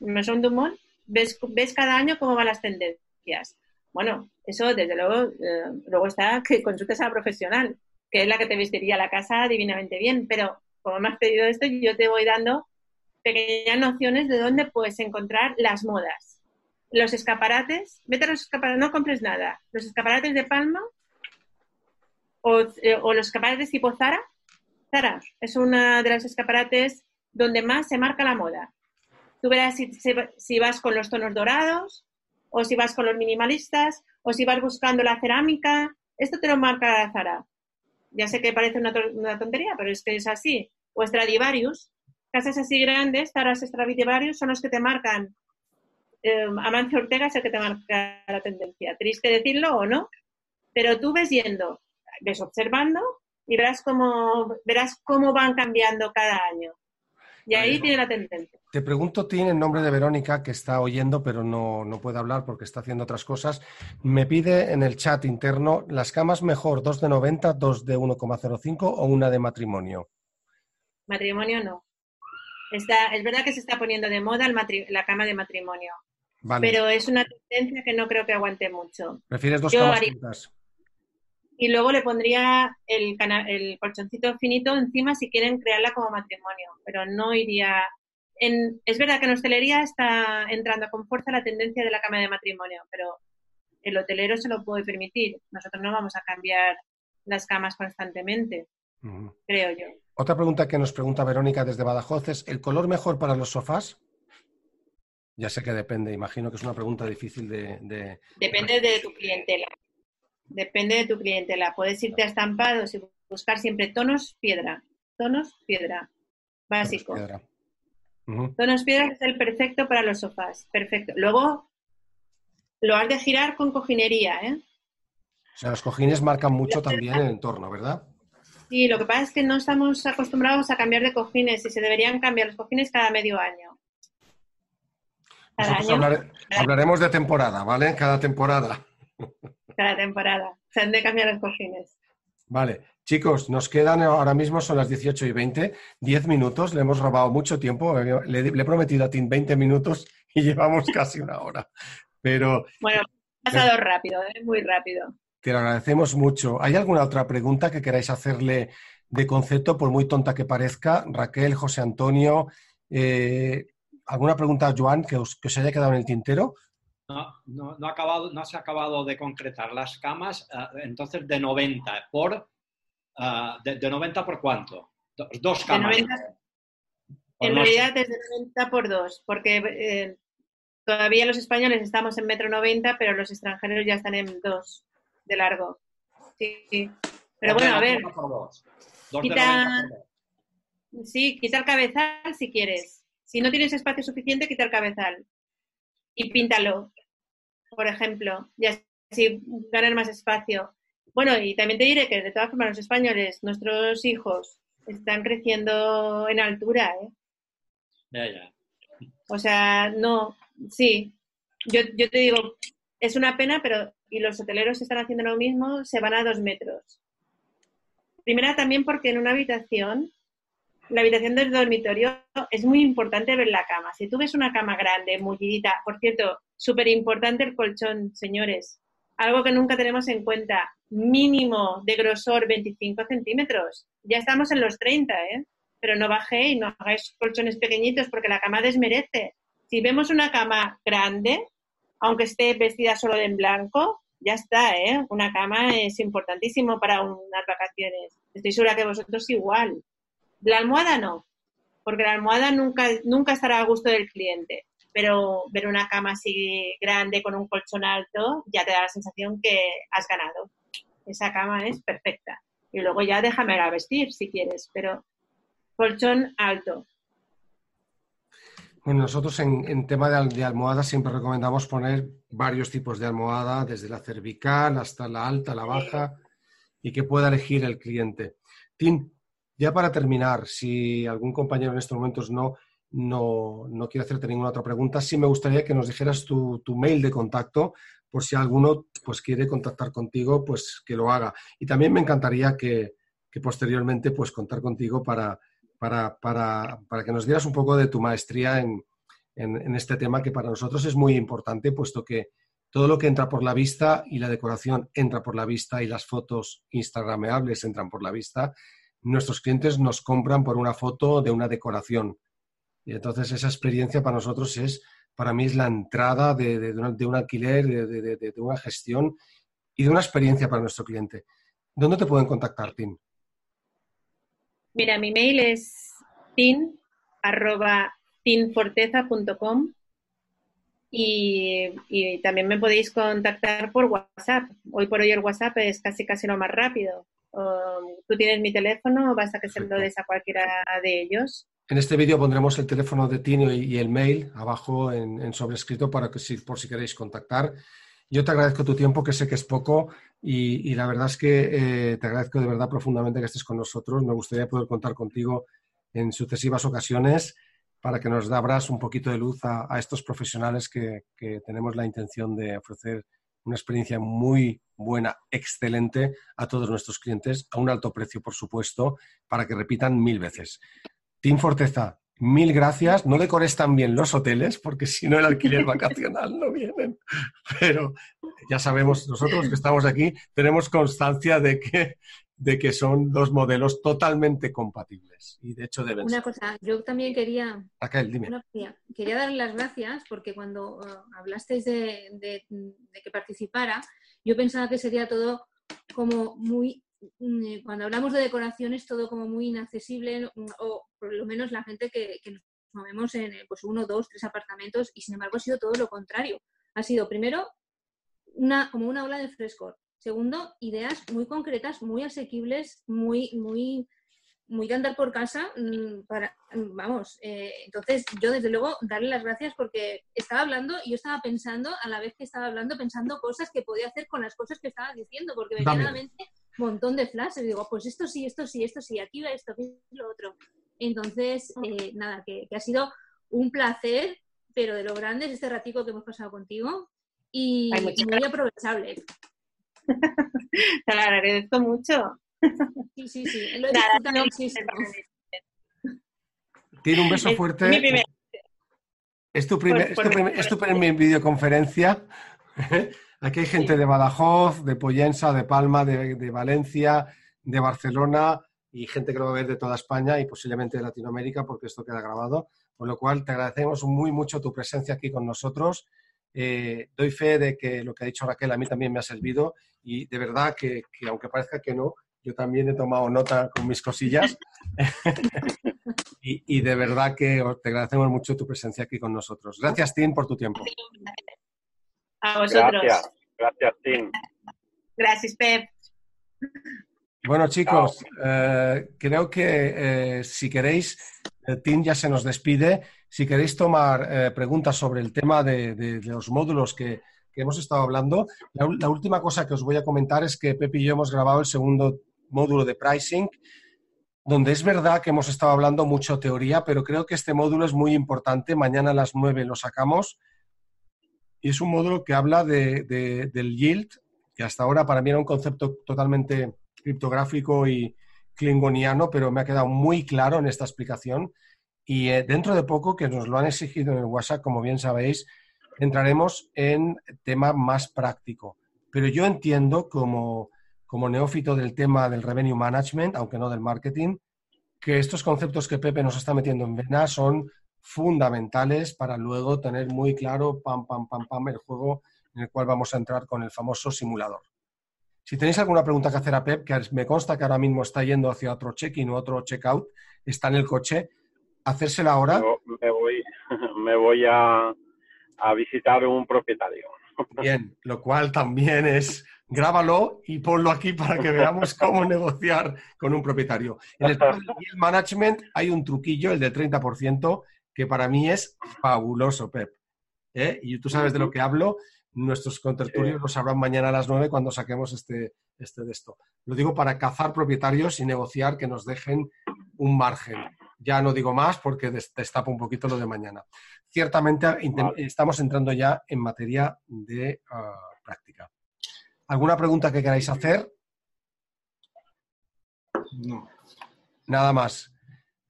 Maison Dumont, ves, ves cada año cómo van las tendencias. Bueno, eso desde luego, eh, luego está que consultes a la profesional, que es la que te vestiría la casa divinamente bien, pero como me has pedido esto, yo te voy dando pequeñas nociones de dónde puedes encontrar las modas. Los escaparates, vete los escaparates, no compres nada. Los escaparates de Palma o, eh, o los escaparates tipo Zara. Zara es una de las escaparates donde más se marca la moda. Tú verás si, vas con los tonos dorados, o si vas con los minimalistas, o si vas buscando la cerámica. Esto te lo marca Zara. Ya sé que parece una, tontería, pero es que es así. O Stradivarius. Casas así grandes, Zara Stradivarius, son los que te marcan. Eh, Amancio Ortega es el que te marca la tendencia. Triste decirlo o no, pero tú ves yendo, ves observando y verás cómo, verás cómo van cambiando cada año. Y ahí tiene la tendencia. Te pregunto, tiene el nombre de Verónica, que está oyendo, pero no, no, puede hablar porque está haciendo otras cosas. Me pide en el chat interno, ¿las camas mejor dos de 90, dos de 1,05 o una de matrimonio? Matrimonio no. Está, es verdad que se está poniendo de moda la cama de matrimonio. Pero es una tendencia que no creo que aguante mucho. ¿Prefieres dos camas y luego le pondría el, el colchoncito finito encima si quieren crearla como matrimonio, pero no iría... En, es verdad que en hostelería está entrando con fuerza la tendencia de la cama de matrimonio, pero el hotelero se lo puede permitir. Nosotros no vamos a cambiar las camas constantemente, creo yo. Otra pregunta que nos pregunta Verónica desde Badajoz es, ¿el color mejor para los sofás? Ya sé que depende, imagino que es una pregunta difícil de... Depende de tu clientela. Depende de tu clientela. Puedes irte a estampados y buscar siempre tonos piedra. Tonos piedra. Básico. Tonos piedra. es el perfecto para los sofás. Perfecto. Luego lo has de girar con cojinería, ¿eh? O sea, los cojines marcan mucho también el entorno, ¿verdad? Sí, lo que pasa es que no estamos acostumbrados a cambiar de cojines y se deberían cambiar los cojines cada medio año. Cada año. hablaremos de temporada, ¿vale? Cada temporada cada temporada. Se han de cambiar los cojines. Vale. Chicos, nos quedan ahora mismo, son las 18 y 20, 10 minutos, le hemos robado mucho tiempo, le, he prometido a Tim 20 minutos y llevamos casi una hora. Pero... Bueno, ha pasado rápido, ¿eh? muy rápido. Te lo agradecemos mucho. ¿Hay alguna otra pregunta que queráis hacerle de concepto, por muy tonta que parezca? Raquel, José Antonio, eh, ¿alguna pregunta, Joan, que os, que os haya quedado en el tintero? no, no, no, acabado, no se ha acabado de concretar las camas, eh, entonces de 90 por... Eh, de, 90 por cuánto? Dos camas. en realidad es de 90 por dos, porque eh, todavía los españoles estamos en metro 90, pero los extranjeros ya están en dos de largo. Sí, Pero bueno, a ver. Quita, sí, quita el cabezal si quieres. Si no tienes espacio suficiente, quita el cabezal y píntalo, por ejemplo, y así ganar más espacio. Bueno, y también te diré que de todas formas los españoles, nuestros hijos, están creciendo en altura, ¿eh? Ya, ya. O sea, no, sí. Yo, yo te digo, es una pena, pero y los hoteleros están haciendo lo mismo, se van a dos metros. Primera también porque en una habitación, la habitación del dormitorio, es muy importante ver la cama. Si tú ves una cama grande, mullidita, por cierto, súper importante el colchón, señores. Algo que nunca tenemos en cuenta, mínimo de grosor 25 centímetros. Ya estamos en los 30, ¿eh? Pero no bajéis, no hagáis colchones pequeñitos porque la cama desmerece. Si vemos una cama grande, aunque esté vestida solo en blanco, ya está, ¿eh? Una cama es importantísimo para unas vacaciones. Estoy segura que vosotros igual. La almohada no, porque la almohada nunca, nunca estará a gusto del cliente. Pero ver una cama así grande con un colchón alto ya te da la sensación que has ganado. Esa cama es perfecta. Y luego ya déjame a vestir si quieres, pero colchón alto. Bueno, nosotros en, tema de, de, almohada siempre recomendamos poner varios tipos de almohada, desde la cervical hasta la alta, la baja, y que pueda elegir el cliente. Tim, ya para terminar, si algún compañero en estos momentos no, no, no quiere hacerte ninguna otra pregunta, sí me gustaría que nos dijeras tu, mail de contacto por si alguno pues, quiere contactar contigo, pues que lo haga. Y también me encantaría que, posteriormente pues contar contigo para, para, para, para, que nos dieras un poco de tu maestría en, en, este tema que para nosotros es muy importante, puesto que todo lo que entra por la vista y la decoración entra por la vista y las fotos instagrameables entran por la vista, nuestros clientes nos compran por una foto de una decoración. Y entonces esa experiencia para nosotros es, para mí es la entrada de, de, de un alquiler, de, de, una gestión y de una experiencia para nuestro cliente. ¿Dónde te pueden contactar, Tim? Mira, mi mail es tin arroba tinforteza.com y, y, también me podéis contactar por WhatsApp. Hoy por hoy el WhatsApp es casi casi lo más rápido. Tú tienes mi teléfono o basta que se lo des a cualquiera de ellos. En este vídeo pondremos el teléfono de Tino y, el mail abajo en, sobrescrito para que si, por si queréis contactar. Yo te agradezco tu tiempo, que sé que es poco, y, la verdad es que eh, te agradezco de verdad profundamente que estés con nosotros. Me gustaría poder contar contigo en sucesivas ocasiones para que nos abras un poquito de luz a, estos profesionales que, tenemos la intención de ofrecer una experiencia muy buena, excelente a todos nuestros clientes, a un alto precio, por supuesto, para que repitan mil veces. Team Forteza, mil gracias. No decores tan bien los hoteles, porque si no el alquiler vacacional no vienen. Pero ya sabemos, nosotros que estamos aquí, tenemos constancia de que, de que son dos modelos totalmente compatibles. Y de hecho deben Una cosa, yo también quería... Raquel, dime. quería darle las gracias porque cuando uh, hablasteis de, de que participara, yo pensaba que sería todo como muy eh, cuando hablamos de decoración es todo como muy inaccesible mm, o por lo menos la gente que, nos movemos en eh, pues uno, dos, tres apartamentos y sin embargo ha sido todo lo contrario. Ha sido primero una, como una ola de frescor. Segundo, ideas muy concretas, muy asequibles, muy, muy, muy de andar por casa. Mm, para, vamos, eh, entonces yo desde luego darle las gracias porque estaba hablando y yo estaba pensando, a la vez que estaba hablando, pensando cosas que podía hacer con las cosas que estaba diciendo, porque verdaderamente montón de flashes. Y digo, pues esto sí, esto sí, esto sí, aquí va esto, aquí lo otro. Entonces, eh, nada, que, ha sido un placer, pero de lo grande es este ratico que hemos pasado contigo y, muy aprovechable. Te lo agradezco mucho. Sí, sí, sí. Lo he Tiene un beso fuerte. Es tu primer, es tu primer videoconferencia. Aquí hay gente de Badajoz, de Poyensa, de Palma, de, Valencia, de Barcelona y gente que lo va a ver de toda España y posiblemente de Latinoamérica porque esto queda grabado. Con lo cual, te agradecemos muy mucho tu presencia aquí con nosotros. Eh, doy fe de que lo que ha dicho Raquel a mí también me ha servido y de verdad que, aunque parezca que no, yo también he tomado nota con mis cosillas y, de verdad que te agradecemos mucho tu presencia aquí con nosotros. Gracias, Tim, por tu tiempo. A vosotros. Gracias, gracias, Tim. Gracias, Pep. Bueno, chicos, eh, creo que eh, si queréis, el Tim ya se nos despide. Si queréis tomar eh, preguntas sobre el tema de, los módulos que, hemos estado hablando, la, última cosa que os voy a comentar es que Pep y yo hemos grabado el segundo módulo de pricing, donde es verdad que hemos estado hablando mucho teoría, pero creo que este módulo es muy importante. Mañana a las 9 lo sacamos y es un módulo que habla de, del yield, que hasta ahora para mí era un concepto totalmente criptográfico y klingoniano, pero me ha quedado muy claro en esta explicación. Y eh, dentro de poco, que nos lo han exigido en el WhatsApp, como bien sabéis, entraremos en tema más práctico. Pero yo entiendo como, como neófito del tema del revenue management, aunque no del marketing, que estos conceptos que Pepe nos está metiendo en vena son fundamentales para luego tener muy claro, pam, pam, pam, pam, el juego en el cual vamos a entrar con el famoso simulador. Si tenéis alguna pregunta que hacer a Pep, que me consta que ahora mismo está yendo hacia otro check-in o otro check-out, está en el coche, hacérsela ahora. Me voy, me voy a, a visitar un propietario. Bien, lo cual también es, grábalo y ponlo aquí para que veamos cómo negociar con un propietario. En el del management hay un truquillo, el del 30%, que para mí es fabuloso, Pep. ¿eh? Y tú sabes de lo que hablo. Nuestros contertulios lo sabrán mañana a las 9 cuando saquemos este, este de esto. Lo digo para cazar propietarios y negociar que nos dejen un margen. Ya no digo más porque destapo un poquito lo de mañana. Ciertamente estamos entrando ya en materia de ah, práctica. ¿Alguna pregunta que queráis hacer? No. Nada más.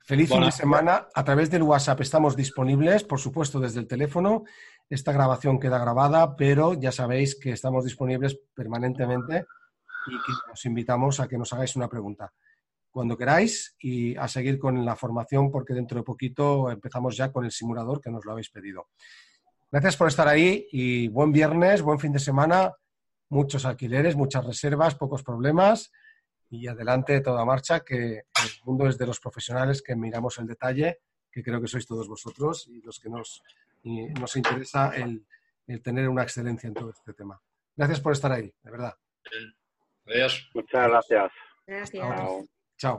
Feliz fin de semana. A través del WhatsApp estamos disponibles, por supuesto, desde el teléfono. Esta grabación queda grabada, pero ya sabéis que estamos disponibles permanentemente y que os invitamos a que nos hagáis una pregunta cuando queráis y a seguir con la formación porque dentro de poquito empezamos ya con el simulador que nos lo habéis pedido. Gracias por estar ahí y buen viernes, buen fin de semana, muchos alquileres, muchas reservas, pocos problemas y adelante toda marcha, que el mundo es de los profesionales que miramos el detalle, que creo que sois todos vosotros y los que nos, nos interesa el, tener una excelencia en todo este tema. Gracias por estar ahí, de verdad. Adiós. Muchas gracias. Gracias. Chao.